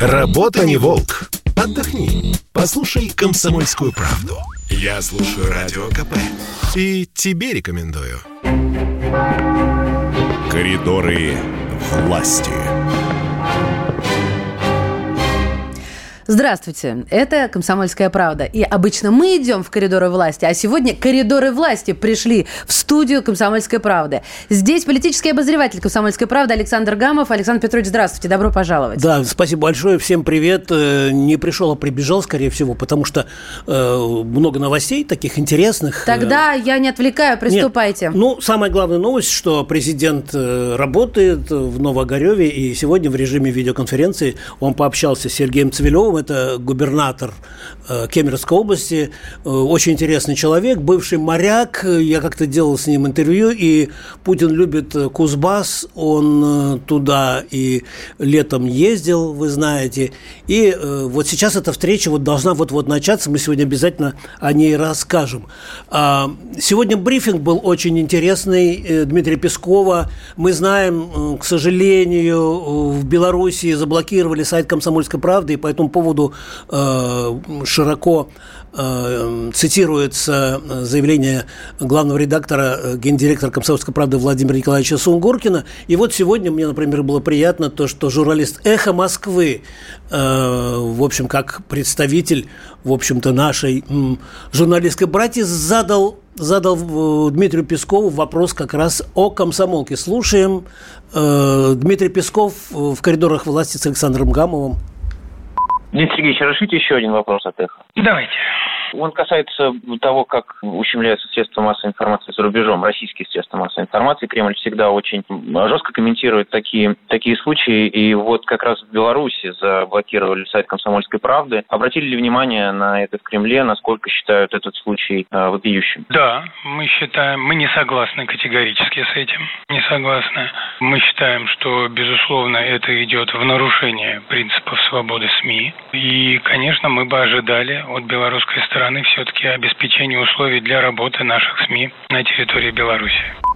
Работа не волк. Отдохни. Послушай «Комсомольскую правду». Я слушаю Радио КП. И тебе рекомендую. Коридоры власти. Здравствуйте, это «Комсомольская правда». И обычно мы идем в коридоры власти, а сегодня коридоры власти пришли в студию «Комсомольской правды». Здесь политический обозреватель «Комсомольской правды» Александр Гамов. Александр Петрович, здравствуйте, добро пожаловать. Да, спасибо большое, всем привет. Э, не пришел, а прибежал, скорее всего, потому что э, много новостей таких интересных. Тогда я не отвлекаю, приступайте. Нет. Ну, самая главная новость, что президент э, работает в Новогореве, и сегодня в режиме видеоконференции он пообщался с Сергеем Цивилевым, Иванов, это губернатор э, Кемеровской области, э, очень интересный человек, бывший моряк, я как-то делал с ним интервью, и Путин любит Кузбасс, он э, туда и летом ездил, вы знаете, и вот сейчас эта встреча вот должна вот-вот начаться, мы сегодня обязательно о ней расскажем. А, сегодня брифинг был очень интересный Дмитрия Пескова, мы знаем, к сожалению, в Белоруссии заблокировали сайт «Комсомольской правды», и по поводу э, широко э, цитируется заявление главного редактора, э, гендиректора «Комсомольской правды» Владимира Николаевича Сунгоркина. И вот сегодня мне, например, было приятно то, что журналист «Эхо Москвы», в общем, как представитель, в общем-то, нашей журналистской братья, задал задал Дмитрию Пескову вопрос как раз о комсомолке. Слушаем Дмитрий Песков в коридорах власти с Александром Гамовым. Дмитрий Сергеевич, разрешите еще один вопрос от эхо? Давайте. Он касается того, как ущемляются средства массовой информации за рубежом, российские средства массовой информации. Кремль всегда очень жестко комментирует такие, такие случаи. И вот как раз в Беларуси заблокировали сайт «Комсомольской правды». Обратили ли внимание на это в Кремле, насколько считают этот случай э, вопиющим? Да, мы считаем, мы не согласны категорически с этим. Не согласны. Мы считаем, что, безусловно, это идет в нарушение принципов свободы СМИ. И, конечно, мы бы ожидали от белорусской стороны стороны все-таки обеспечение условий для работы наших СМИ на территории Беларуси.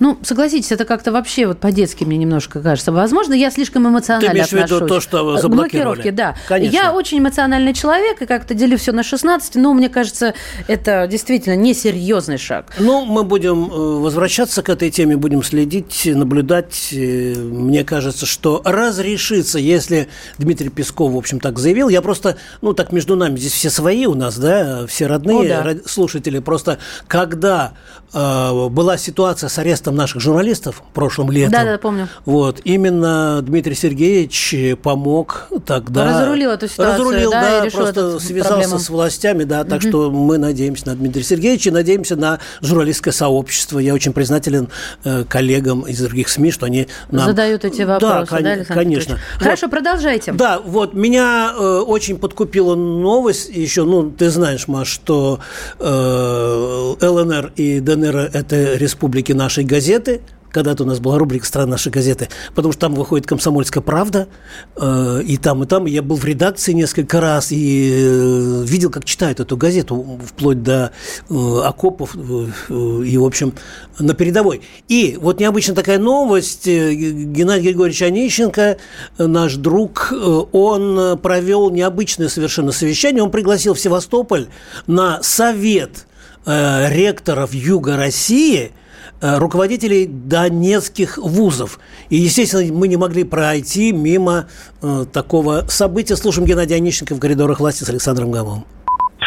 Ну, согласитесь, это как-то вообще вот по-детски мне немножко кажется. Возможно, я слишком эмоционально Ты имеешь отношусь. в виду то, что заблокировали? Блокировки, да. Конечно. Я очень эмоциональный человек и как-то делю все на 16, но мне кажется, это действительно несерьезный шаг. Ну, мы будем э, возвращаться к этой теме, будем следить, наблюдать. Э, мне кажется, что разрешится, если Дмитрий Песков, в общем, так заявил. Я просто, ну, так между нами, здесь все свои у нас, да, все родные О, да. слушатели. Просто когда э, была ситуация с арестом наших журналистов прошлым летом. Да, да, помню. Вот, именно Дмитрий Сергеевич помог тогда... Разрулил эту ситуацию, Разрулил, да, да просто связался проблему. с властями, да, так угу. что мы надеемся на Дмитрия Сергеевича, надеемся на журналистское сообщество. Я очень признателен э, коллегам из других СМИ, что они нам... Задают эти вопросы, да, кон- да Александр конечно. Хорошо, вот. продолжайте. Да, вот, меня э, очень подкупила новость еще, ну, ты знаешь, Маш, что э, ЛНР и ДНР – это республики нашей газеты, когда-то у нас была рубрика «Страна нашей газеты», потому что там выходит «Комсомольская правда», э, и там, и там. Я был в редакции несколько раз и э, видел, как читают эту газету, вплоть до э, окопов и, в общем, на передовой. И вот необычная такая новость. Геннадий Григорьевич Онищенко, наш друг, он провел необычное совершенно совещание. Он пригласил в Севастополь на совет ректоров Юга России – Э, руководителей донецких вузов. И, естественно, мы не могли пройти мимо э, такого события. Слушаем Геннадия Онищенко в коридорах власти с Александром Гамовым.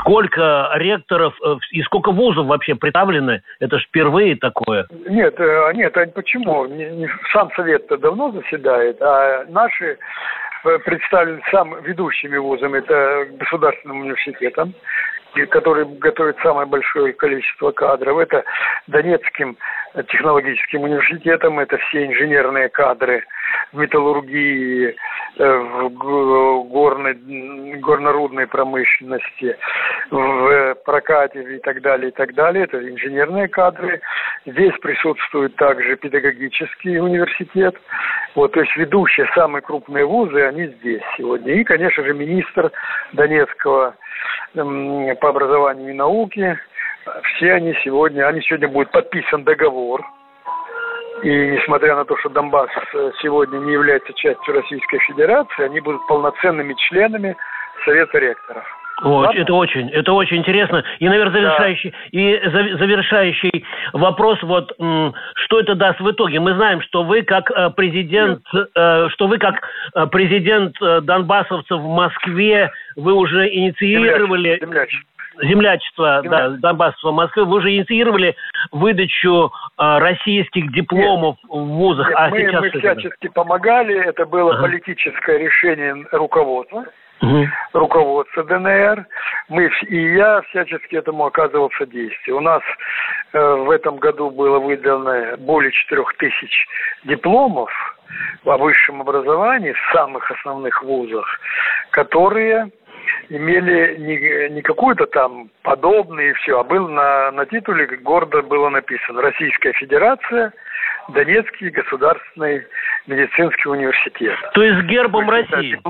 Сколько ректоров э, и сколько вузов вообще представлены? Это ж впервые такое. Нет, э, нет, а почему? Сам совет-то давно заседает, а наши представлены сам ведущими вузами, это государственным университетом, который готовит самое большое количество кадров. Это Донецким технологическим университетом, это все инженерные кадры в металлургии, э, в горной, горнорудной промышленности, в прокате и так далее, и так далее. Это инженерные кадры. Здесь присутствует также педагогический университет. Вот, то есть ведущие, самые крупные вузы, они здесь сегодня. И, конечно же, министр Донецкого по образованию и науке. Все они сегодня, они сегодня будет подписан договор И несмотря на то, что Донбасс э, сегодня не является частью Российской Федерации, они будут полноценными членами Совета ректоров. Вот, это очень, это очень интересно. И, наверное, завершающий, да. и завершающий вопрос, вот, что это даст в итоге? Мы знаем, что вы как э, президент, э, что вы как президент донбассовцев в Москве, вы уже инициировали... Земляч, землячество да, Донбасса Москвы, вы уже инициировали выдачу э, российских дипломов Нет. в вузах. Нет, а мы, сейчас мы всячески помогали, это было ага. политическое решение руководства угу. руководство ДНР. Мы, и я всячески этому оказывал содействие. У нас э, в этом году было выдано более 4 тысяч дипломов о высшем образовании в самых основных вузах, которые имели не, не какую-то там подобные и все, а был на, на титуле гордо было написано «Российская Федерация, Донецкий государственный медицинский университет». То есть гербом То есть, России?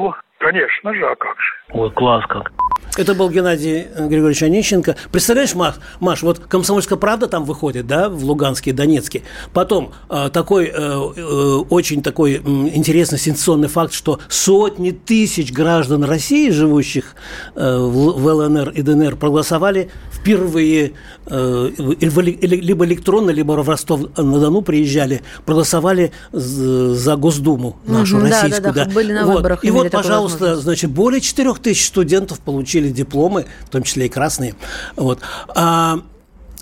Конечно же, а как же. Ой, класс как. Это был Геннадий Григорьевич Онищенко. Представляешь, Маш, Маш, вот «Комсомольская правда» там выходит, да, в Луганске, Донецке. Потом э, такой, э, э, очень такой э, интересный сенсационный факт, что сотни тысяч граждан России, живущих э, в, в ЛНР и ДНР, проголосовали впервые э, либо электронно, либо в Ростов-на-Дону приезжали, проголосовали за Госдуму нашу угу, российскую. Да, да, да. Были на вот. выборах. И вот, пожалуйста, значит, более 4 тысяч студентов получили дипломы, в том числе и красные. Вот. А,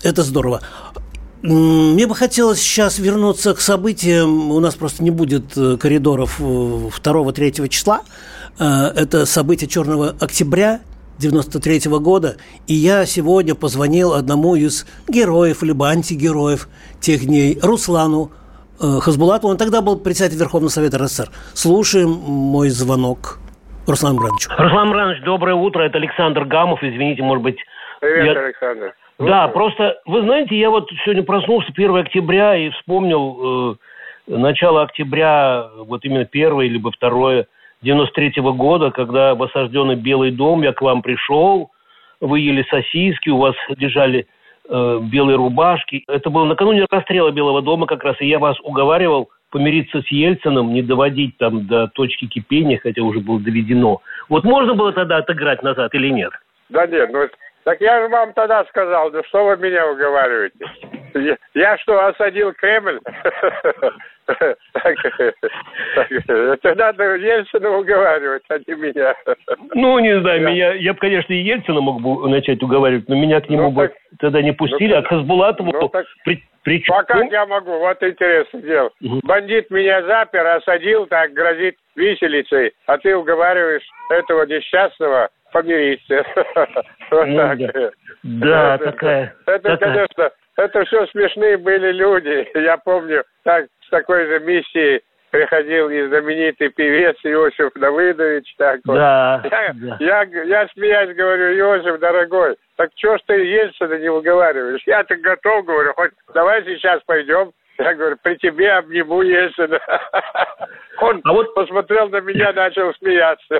это здорово. Мне бы хотелось сейчас вернуться к событиям. У нас просто не будет э, коридоров 2-3 э, числа. Э, это событие Черного октября 93 -го года. И я сегодня позвонил одному из героев, либо антигероев тех дней, Руслану Хасбулатову. Он тогда был председатель Верховного Совета РСФСР. Слушаем мой звонок. Руслан Бранч. Руслан Бранч, доброе утро. Это Александр Гамов. Извините, может быть... Привет, я... Александр. Да, просто, вы знаете, я вот сегодня проснулся 1 октября и вспомнил э, начало октября, вот именно первое, либо второе, 93 -го года, когда в осажденный Белый дом я к вам пришел, вы ели сосиски, у вас лежали э, белые рубашки. Это было накануне расстрела Белого дома как раз, и я вас уговаривал помириться с Ельцином, не доводить там до точки кипения, хотя уже было доведено. Вот можно было тогда отыграть назад или нет? Да нет, ну так я же вам тогда сказал, ну что вы меня уговариваете? Я, я что, осадил Кремль? Это надо Ельцина уговаривать, а не меня. Ну, не знаю, меня, я бы, конечно, и Ельцина мог бы начать уговаривать, но меня к нему ну, бы тогда не пустили, ну, а к Хасбулатову ну, причем... А как я могу? Вот интересное дело. Угу. Бандит меня запер, осадил, так грозит виселицей, а ты уговариваешь этого несчастного помириться. Вот ну так. Да, такая. Это, конечно, это все смешные были люди. Я помню, так с такой же миссией приходил и знаменитый певец Иосиф Давыдович. Так вот. да, я, да. Я, я, смеясь говорю, Иосиф, дорогой, так что ж ты Ельцина не выговариваешь? Я-то готов, говорю, хоть давай сейчас пойдем. Я говорю, при тебе обниму Ельцина. Он а вот посмотрел на меня, начал смеяться.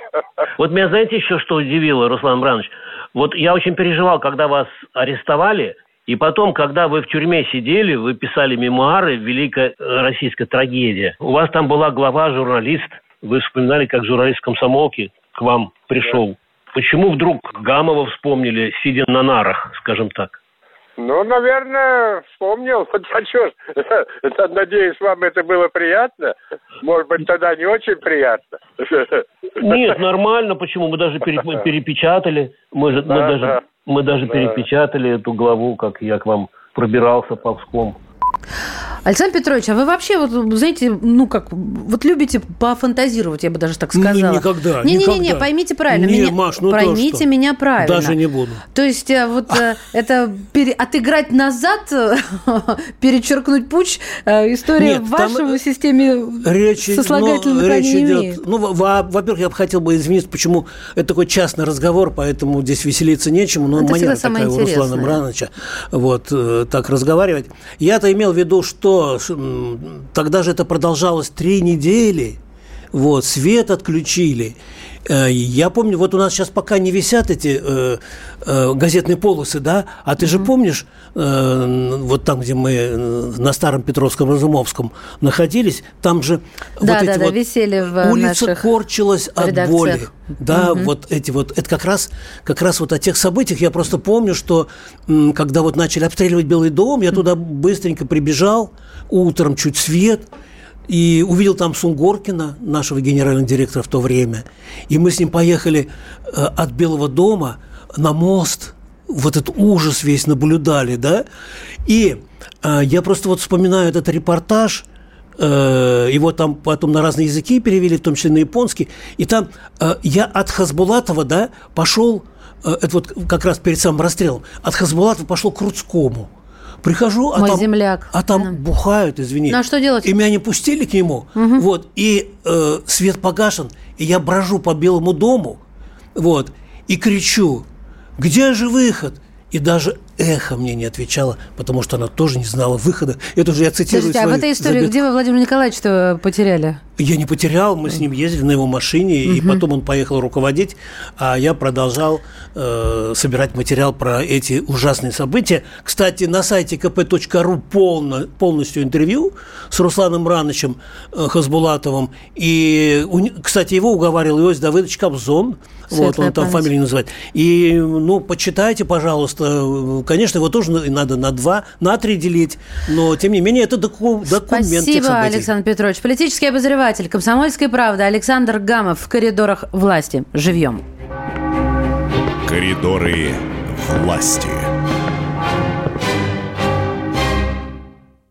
Вот меня, знаете, еще что удивило, Руслан Бранович? Вот я очень переживал, когда вас арестовали, и потом, когда вы в тюрьме сидели, вы писали мемуары «Великая российская трагедия». У вас там была глава журналист. Вы вспоминали, как журналист комсомолки к вам пришел. Да. Почему вдруг Гамова вспомнили, сидя на нарах, скажем так? Ну, наверное, вспомнил. Вот почему? Надеюсь, вам это было приятно. Может быть, тогда не очень приятно. Нет, нормально. Почему? Мы даже перепечатали. Мы, мы даже мы даже да. перепечатали эту главу, как я к вам пробирался ползком. Александр Петрович, а вы вообще, вот, знаете, ну как, вот любите пофантазировать, я бы даже так сказала. Никогда, не, никогда. Не, не, не, поймите правильно. Не, меня, Маш, ну поймите то, что? меня правильно. Даже не буду. То есть э, вот э, это пере, отыграть назад, перечеркнуть путь, э, история Нет, в вашей системе речь, сослагательных ну, речь не идет. Имеет. Ну, во-первых, я бы хотел бы извиниться, почему это такой частный разговор, поэтому здесь веселиться нечему, но это манера такая у Руслана Мрановича вот так разговаривать. Я-то имел в виду, что тогда же это продолжалось три недели, вот, свет отключили, я помню, вот у нас сейчас пока не висят эти э, э, газетные полосы, да, а ты mm-hmm. же помнишь, э, вот там, где мы э, на Старом Петровском Разумовском находились, там же да, вот да, эти да, вот висели в улица наших корчилась от редакциях. боли. Да, Мгм. вот эти вот, это как раз, как раз вот о тех событиях. Я просто помню, что м, когда вот начали обстреливать Белый дом, я туда быстренько прибежал, утром чуть свет, и увидел там Сунгоркина, нашего генерального директора в то время. И мы с ним поехали э, от Белого дома на мост, вот этот ужас весь наблюдали, да. И э, я просто вот вспоминаю этот репортаж, э, его там потом на разные языки перевели, в том числе на японский. И там я от Хасбулатова, да, пошел, это вот как раз перед самым расстрелом, от Хасбулатова пошел к Рудскому. Прихожу, а Мой там, земляк. а там Да. бухают, извини. Ну, а что делать? И меня не пустили к нему. Вот, и э, свет погашен, и я брожу по Белому дому, вот, и кричу, где же выход? И даже эхо мне не отвечало, потому что она тоже не знала выхода. Это уже я цитирую Слушайте, а в свою этой истории где вы Владимира Николаевича потеряли? Я не потерял, мы с ним ездили на его машине, и потом он поехал руководить, а я продолжал э, собирать материал про эти ужасные события. Кстати, на сайте kp.ru полно, полностью интервью с Русланом Ранычем э, Хасбулатовым. И, у кстати, его уговаривал Иосиф Давыдович Кобзон. Вот, Светлая он там память. фамилию называет. И, ну, почитайте, пожалуйста. Конечно, его тоже надо на два, на три делить. Но, тем не менее, это доку- документ Спасибо. Александр Петрович. Политический обозреватель «Комсомольской правды» Александр Гамов в коридорах власти. Живьем. Коридоры власти.